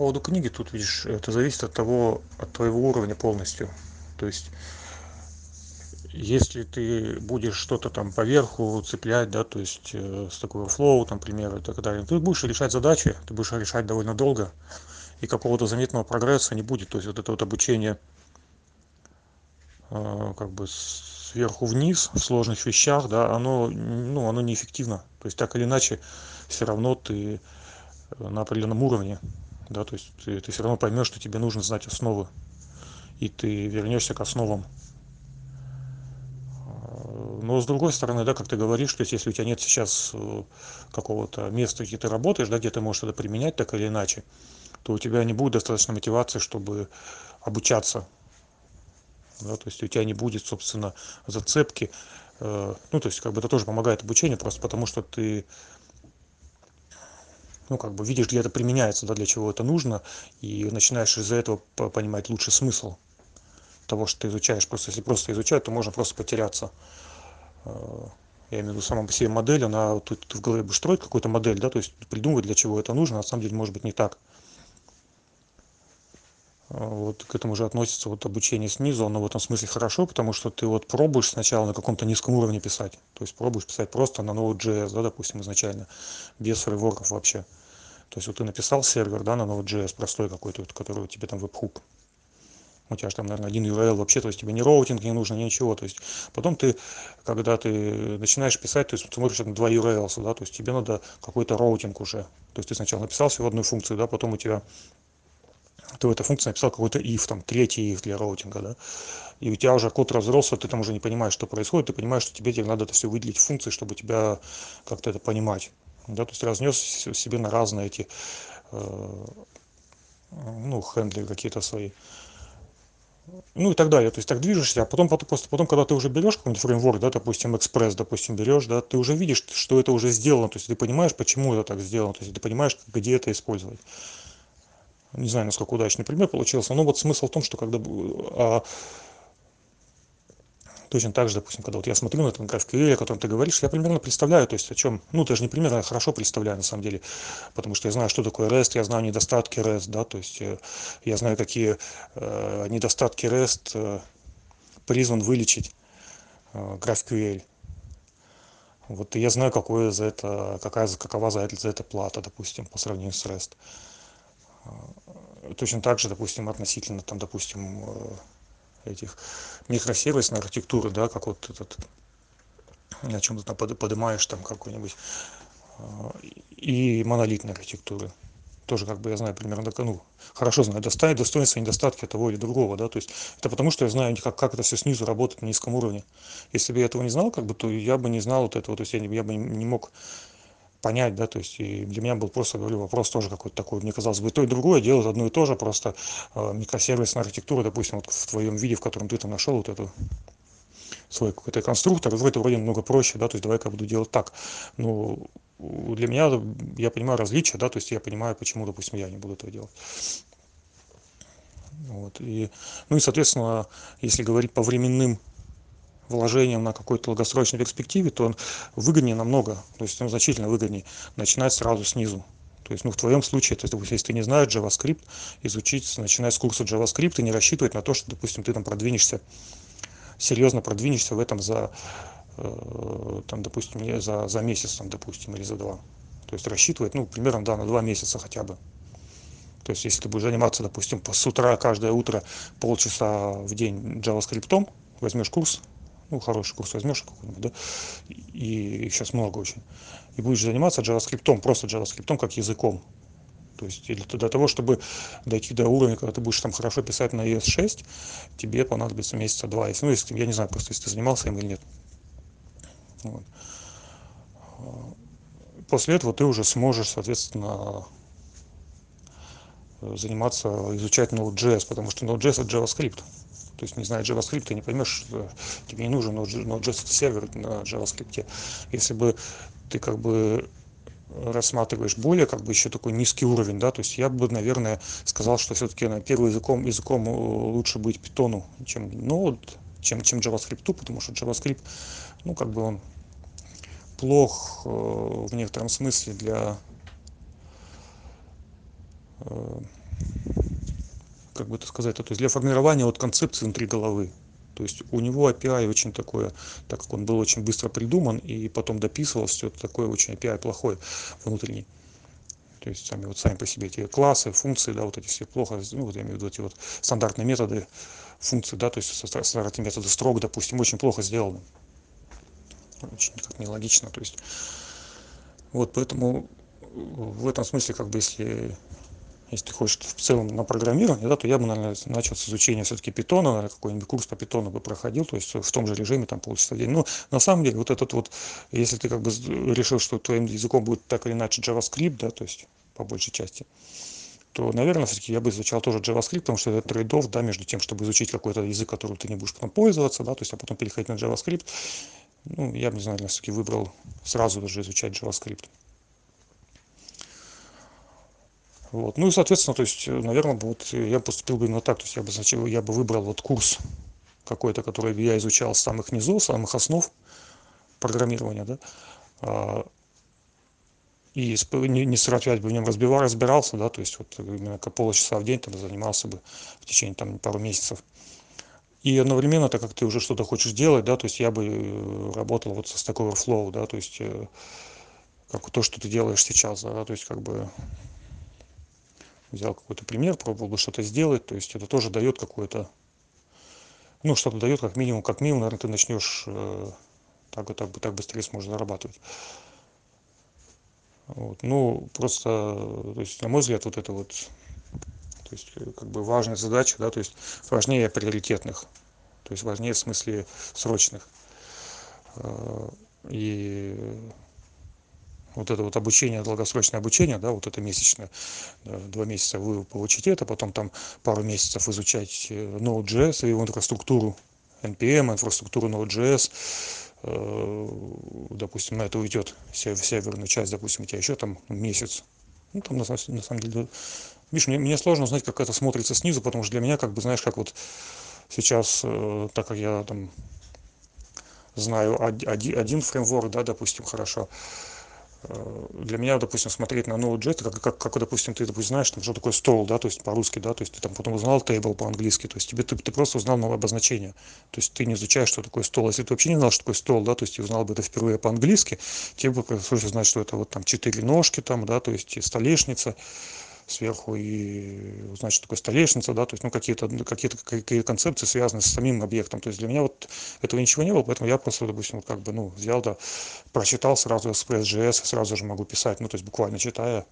поводу книги тут видишь это зависит от того от твоего уровня полностью. То есть если ты будешь что-то там поверху цеплять да то есть с такого флоу там примеры и так далее ты будешь решать задачи ты будешь решать довольно долго и какого-то заметного прогресса не будет. То есть вот это вот обучение как бы сверху вниз в сложных вещах да оно ну оно неэффективно. То есть так или иначе всё равно ты на определенном уровне да то есть ты ты всё равно поймёшь что тебе нужно знать основы и ты вернёшься к основам. Но с другой стороны да как ты говоришь то есть если у тебя нет сейчас какого-то места где ты работаешь да где ты можешь это применять так или иначе то у тебя не будет достаточно мотивации чтобы обучаться. Да то есть у тебя не будет собственно зацепки. Ну то есть как бы это тоже помогает обучению просто потому что ты ну как бы видишь где это применяется да для чего это нужно и начинаешь из-за этого понимать лучше смысл того что ты изучаешь. Просто если просто изучать то можно просто потеряться. Я имею в виду сама по себе модель она тут в голове будешь строить какую-то модель да то есть придумывать для чего это нужно на самом деле может быть не так. Вот к этому же относится вот обучение снизу оно в этом смысле хорошо потому что ты вот пробуешь сначала на каком-то низком уровне писать. То есть пробуешь писать просто на node.js да допустим изначально без фреймворков вообще то есть вот ты написал сервер да на node.js простой какой-то вот который тебе там webhook. У тебя же там наверное один url вообще то есть тебе ни routing не нужно ничего. То есть потом ты когда ты начинаешь писать то есть смотришь на два url да то есть тебе надо какой-то routing уже. То есть ты сначала написал всего одну функцию да потом у тебя ты в этой функции написал какой-то if там третий if для роутинга да. И у тебя уже код разросся ты там уже не понимаешь что происходит ты понимаешь что тебе теперь надо это всё выделить в функции чтобы тебя как-то это понимать да то есть разнёс себе на разные эти ну хендлеры какие-то свои. Ну и так далее. То есть так движешься а потом просто потом когда ты уже берёшь какой-нибудь фреймворк да допустим экспресс допустим берёшь да ты уже видишь что это уже сделано. То есть ты понимаешь почему это так сделано. То есть ты понимаешь где это использовать. Не знаю насколько удачный пример получился но вот смысл в том что когда точно так же допустим когда вот я смотрю на этот GraphQL о котором ты говоришь я примерно представляю то есть о чём ну даже не примерно я хорошо представляю на самом деле потому что я знаю что такое REST я знаю недостатки REST да то есть я знаю какие недостатки REST призван вылечить GraphQL вот и я знаю какое за это какая какова за это за это плата допустим по сравнению с REST. Точно так же допустим относительно там допустим этих микросервисной архитектуры да как вот этот о чём ты там подымаешь там какой-нибудь и монолитной архитектуры. Тоже как бы я знаю примерно ну хорошо знаю достоинства и недостатки того или другого да то есть это потому что я знаю как как это всё снизу работает на низком уровне. Если бы я этого не знал как бы то я бы не знал вот этого то есть я я бы не мог понять да то есть и для меня был просто говорю вопрос тоже какой-то такой. Мне казалось бы то и другое делают одно и то же просто микросервисная архитектура допустим вот в твоём виде в котором ты там нашёл вот эту свой какой-то конструктор вроде вроде намного проще да то есть давай-ка буду делать так. Ну для меня я понимаю различия да то есть я понимаю почему допустим я не буду этого делать. Вот и ну и соответственно если говорить по временным вложением на какой-то долгосрочной перспективе то выгоднее намного то есть ну значительно выгоднее начинать сразу снизу. То есть ну в твоём случае то есть если ты не знаешь JavaScript изучить начиная с курса JavaScript и не рассчитывать на то что допустим ты там продвинешься серьёзно продвинешься в этом за там допустим за за месяц там допустим или за два. То есть рассчитывать ну примерно да на два месяца хотя бы. То есть если ты будешь заниматься допустим с утра каждое утро полчаса в день джаваскриптом возьмёшь курс ну хороший курс возьмёшь какой-нибудь да и их щас много очень. И будешь заниматься джаваскриптом просто джаваскриптом как языком. То есть для того чтобы дойти до уровня когда ты будешь там хорошо писать на es шесть тебе понадобится месяца два. Если ну если я не знаю просто если ты занимался им или нет. Вот. После этого ты уже сможешь соответственно заниматься изучать node.js потому что node.js это javascript то есть не зная javascript ты не поймёшь тебе не нужен node.js сервер на javascript. Если бы ты как бы рассматриваешь более как бы ещё такой низкий уровень да то есть я бы наверное сказал что всё-таки на первый языком языком лучше быть питону чем node чем чем javascript потому что javascript ну как бы он плох в некотором смысле для как бы это сказать, то есть для формирования вот концепции внутри головы. То есть у него API очень такое, так как он был очень быстро придуман и потом дописывался, все это такое очень API плохой внутренний. То есть сами вот сами по себе эти классы, функции, да, вот эти все плохо, ну вот я имею в виду эти вот стандартные методы функции, да, то есть стандартные методы строк, допустим, очень плохо сделаны. Очень как нелогично, то есть вот поэтому в этом смысле как бы если если ты хочешь в целом на программирование, да, то я бы, наверное, начал с изучения все-таки питона, наверное, какой-нибудь курс по питону бы проходил, то есть в том же режиме, там, полчаса в день. Но на самом деле, вот этот вот, если ты как бы решил, что твоим языком будет так или иначе JavaScript, да, то есть по большей части, то, наверное, все-таки я бы изучал тоже JavaScript, потому что это трейдов, да, между тем, чтобы изучить какой-то язык, которым ты не будешь потом пользоваться, да, то есть, а потом переходить на JavaScript. Ну, я бы, знаю, все-таки выбрал сразу даже изучать JavaScript. Вот. Ну и, соответственно, то есть, наверное, вот я поступил бы именно так, то есть я бы, значит, я бы выбрал вот курс какой-то, который я изучал с самых низов, самых основ программирования, да, а, и не, не 45 бы в нем разбивал, разбирался, да, то есть вот именно полчаса в день тогда занимался бы в течение там пару месяцев. И одновременно, так как ты уже что-то хочешь делать, да, то есть я бы э, работал вот с такой Overflow, да, то есть э, как то, что ты делаешь сейчас, да, то есть как бы взял какой-то пример, пробовал бы что-то сделать, то есть это тоже дает какое-то, ну, что-то дает как минимум, как минимум, наверное, ты начнешь э, так, так, так быстрее сможешь зарабатывать. Вот. Ну, просто, то есть, на мой взгляд, вот это вот, то есть, как бы важная задача, да, то есть, важнее приоритетных, то есть, важнее в смысле срочных. Э, и вот это вот обучение, долгосрочное обучение, да, вот это месячное, да, два месяца вы получите это, потом там пару месяцев изучать э, Node.js и его инфраструктуру NPM, инфраструктуру Node.js, э, допустим, на это уйдет северную часть, допустим, у тебя еще там месяц. Ну, там на, на самом деле, видишь, мне, мне сложно узнать, как это смотрится снизу, потому что для меня, как бы, знаешь, как вот сейчас, э, так как я там знаю один, фреймворк, да, допустим, хорошо, Э, для меня, допустим, смотреть на Node.js, как, как, как, допустим, ты, допустим, знаешь, там, что такое стол, да, то есть по-русски, да, то есть ты там потом узнал table по-английски, то есть тебе ты, ты просто узнал новое обозначение, то есть ты не изучаешь, что такое стол. Если ты вообще не знал, что такое стол, да, то есть ты узнал бы это впервые по-английски, тебе бы пришлось узнать, что это вот там четыре ножки там, да, то есть столешница, сверху и узнать, что такое столешница, да, то есть, ну, какие-то какие-то какие концепции связаны с самим объектом. То есть для меня вот этого ничего не было, поэтому я просто, допустим, вот как бы, ну, взял, да, прочитал сразу Express.js, сразу же могу писать, ну, то есть буквально читая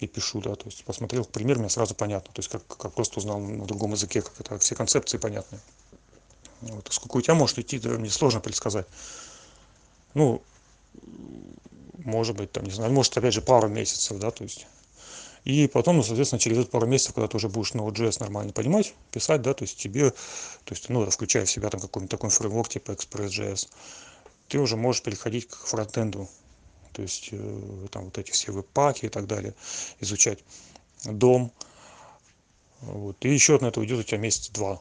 и пишу, да, то есть посмотрел пример, мне сразу понятно, то есть как, как просто узнал на другом языке, как это, все концепции понятны. Вот, сколько у тебя может идти, да, мне сложно предсказать. Ну, может быть, там, не знаю, может, опять же, пару месяцев, да, то есть и потом, ну, соответственно, через пару месяцев, когда ты уже будешь Node.js нормально понимать, писать, да, то есть тебе, то есть, ну, включая в себя там какой-нибудь такой фреймворк типа Express.js, ты уже можешь переходить к фронтенду, то есть э, там вот эти все веб-паки и так далее, изучать дом, вот, и еще на это уйдет у тебя месяц два,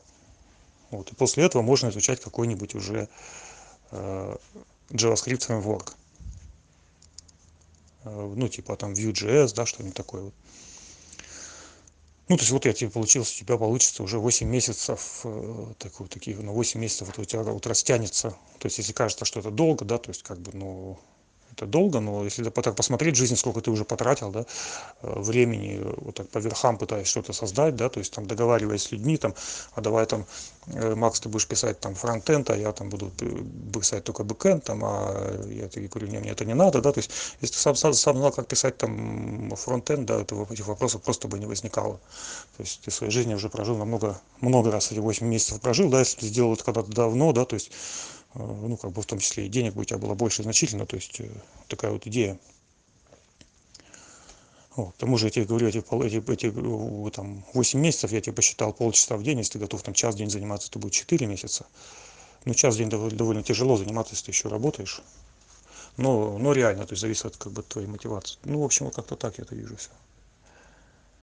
вот, и после этого можно изучать какой-нибудь уже э, JavaScript фреймворк, э, ну, типа там Vue.js, да, что-нибудь такое вот. Ну, то есть вот я тебе получился, у тебя получится уже 8 месяцев, э, так, вот, таких, на 8 месяцев вот у тебя вот растянется. То есть если кажется, что это долго, да, то есть как бы, ну, это долго, но если так посмотреть жизнь, сколько ты уже потратил, да, э, времени, вот так по верхам пытаясь что-то создать, да, то есть там договариваясь с людьми, там, а давай там, э, Макс, ты будешь писать там фронтенд, а я там буду писать только бэкенд, там, а я тебе говорю, не, мне это не надо, да, то есть если ты сам, сам, сам знал, как писать там фронтенд, да, то этих вопросов просто бы не возникало. То есть ты в своей жизни уже прожил намного, много раз эти 8 месяцев прожил, да, если ты сделал это когда-то давно, да, то есть Э, ну, как бы в том числе и денег бы у тебя было больше значительно, то есть э, такая вот идея. Вот. К тому же я тебе говорю, эти, эти, эти там, 8 месяцев я тебе посчитал полчаса в день, если ты готов там час в день заниматься, это будет 4 месяца. Ну, час в день довольно, довольно тяжело заниматься, если ты еще работаешь. Но, но реально, то есть зависит от как бы твоей мотивации. Ну, в общем, вот как-то так я это вижу все.